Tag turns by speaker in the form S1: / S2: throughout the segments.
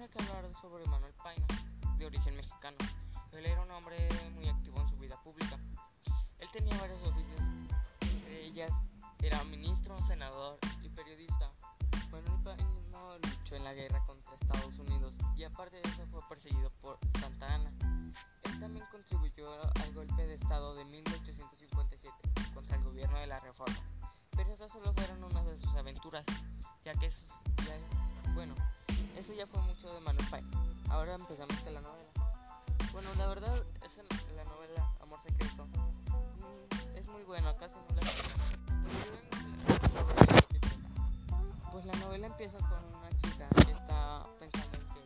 S1: hay que hablar sobre Manuel Paina, de origen mexicano. Él era un hombre muy activo en su vida pública. Él tenía varios oficios, entre ellas era ministro, senador y periodista. Manuel Paina luchó en la guerra contra Estados Unidos y aparte de eso fue perseguido por Santa Ana. Él también contribuyó al golpe de Estado de 1857 contra el gobierno de la Reforma. Pero estas solo fueron una de sus aventuras, ya que eso ya, bueno, eso ya fue mucho de Manuel Paina. Ahora empezamos con la novela. Bueno, la verdad es la novela Amor Secreto. Mm, Es muy buena, casi no la Pues la novela empieza con una chica que está pensando en que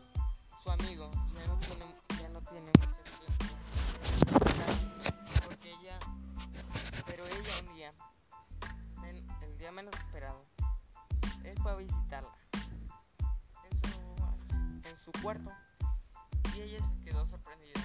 S1: su amigo ya no tiene, ya no tiene mucho tiempo. Porque ella, pero ella un día, el día menos esperado, él fue a visitarla su, cuarto. Y ella se quedó sorprendida,